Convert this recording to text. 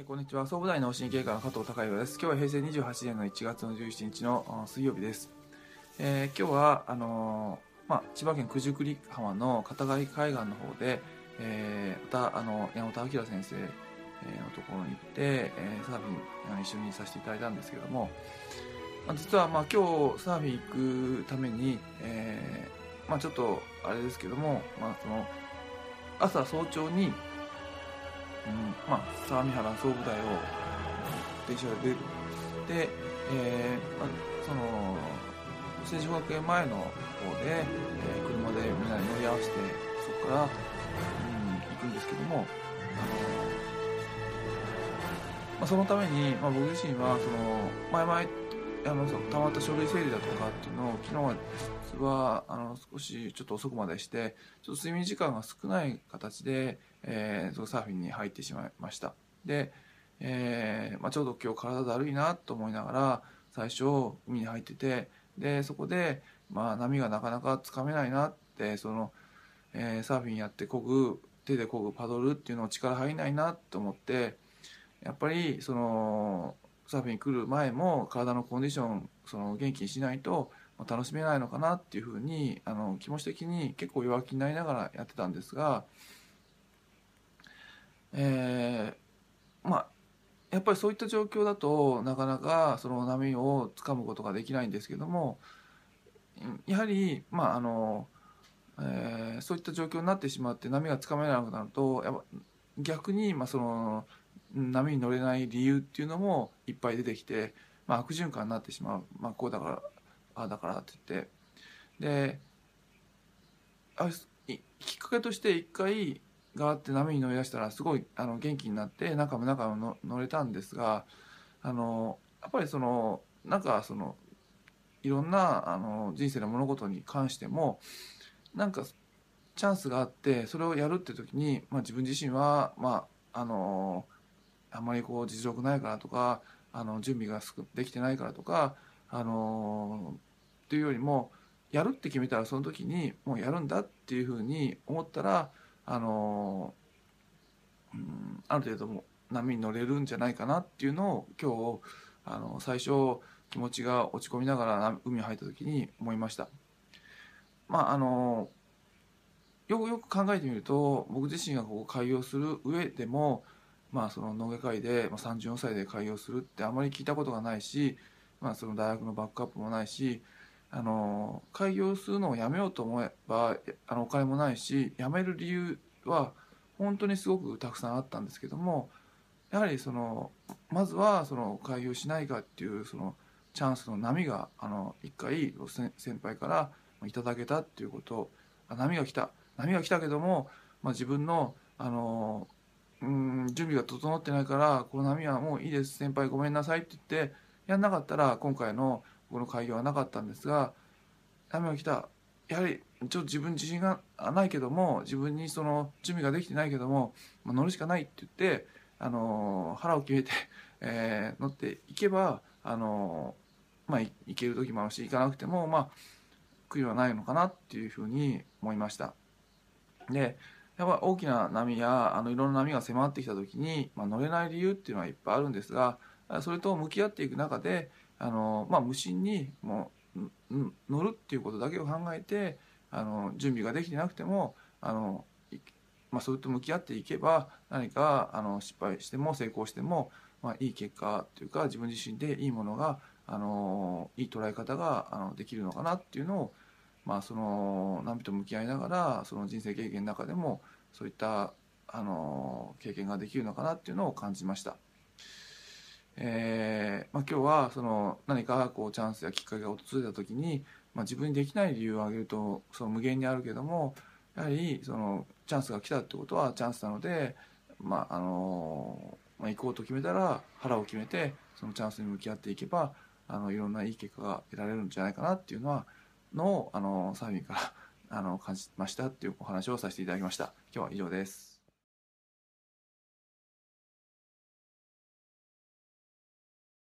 えー、こんにちは。総武大脳神経科の加藤孝弘です。今日は平成28年の1月の17日の水曜日です、えー、今日はあのー、まあ、千葉県九十九里浜の片貝海岸の方で、えー、またあの山本明先生のところに行って、えー、サーフィン一緒にさせていただいたんですけども、実はまあ今日サーフィン行くために、えーまあ、ちょっとあれですけども、まあ、その朝早朝にまあ、相模原総武大を電車で出る。で、えーまあ、その成城学園前の方で、えー、車でみんなで乗り合わせてそこから、うん、行くんですけども、あのまあ、そのために、まあ、僕自身はその前々あのたまった書類整理だとかっていうのを昨日は実はあの少しちょっと遅くまでしてちょっと睡眠時間が少ない形で、えー、そのサーフィンに入ってしまいました。で、えーまあ、ちょうど今日体だるいなと思いながら最初海に入っててでそこで、まあ、波がなかなかつかめないなってその、えー、サーフィンやってこぐ手でこぐパドルっていうのを力入んないなと思ってやっぱりそのサーフィン来る前も体のコンディションその元気にしないと楽しめないのかなっていうふうにあの気持ち的に結構弱気になりながらやってたんですが、えー、まあやっぱりそういった状況だとなかなかその波をつかむことができないんですけどもやはりまああの、えー、そういった状況になってしまって波がつかめなくなるとやっぱ逆にまあその波に乗れない理由っていうのもいっぱい出てきて、まあ、悪循環になってしまう、まあ、こうだからああだからって言って。であきっかけとして一回があって波に乗り出したらすごいあの元気になって中も中も乗れたんですがあのやっぱりそのなんかそのいろんなあの人生の物事に関してもなんかチャンスがあってそれをやるって時に、まあ、自分自身は、まあ、あのあまりこう実力ないからとかあの準備ができてないからとかあのっていうよりもやるって決めたらその時にもうやるんだっていうふうに思ったらあの、うん、ある程度も波に乗れるんじゃないかなっていうのを今日あの最初気持ちが落ち込みながら海に入った時に思いました。まああのよくよく考えてみると僕自身がここ開業する上でもまあ、その脳外科医で、まあ、34歳で開業するってあまり聞いたことがないし、まあ、その大学のバックアップもないしあの開業するのをやめようと思えばあのお金もないし辞める理由は本当にすごくたくさんあったんですけどもやはりそのまずはその開業しないかっていうそのチャンスの波があの一回先輩からいただけたっていうこと波が来た。波が来たけども、まあ、自分のあのうん準備が整ってないからこの波はもういいです先輩ごめんなさいって言ってやんなかったら今回のこの開業はなかったんですが波が来たやはりちょっと自分自信がないけども自分にその準備ができてないけども、まあ、乗るしかないって言って、あの腹を決めて、えー、乗っていけば、あのまあ、いける時もあるし行かなくても、まあ、悔いはないのかなっていうふうに思いました。でやっぱ大きな波やあのいろんな波が迫ってきた時に、まあ、乗れない理由っていうのはいっぱいあるんですがそれと向き合っていく中であの、まあ、無心にもう乗るっていうことだけを考えてあの準備ができてなくてもあの、まあ、それと向き合っていけば何かあの失敗しても成功しても、まあ、いい結果というか自分自身でいいものがあのいい捉え方があのできるのかなっていうのをまあ、その波と向き合いながらその人生経験の中でもそういったあの経験ができるのかなっていうのを感じました。えーまあ、今日はその何かこうチャンスやきっかけが訪れた時に、まあ、自分にできない理由を挙げるとその無限にあるけどもやはりそのチャンスが来たってことはチャンスなので、まああのまあ、行こうと決めたら腹を決めてそのチャンスに向き合っていけばあのいろんないい結果が得られるんじゃないかなっていうのはのをあのサーフィンからあの感じましたっていうお話をさせていただきました。今日は以上です。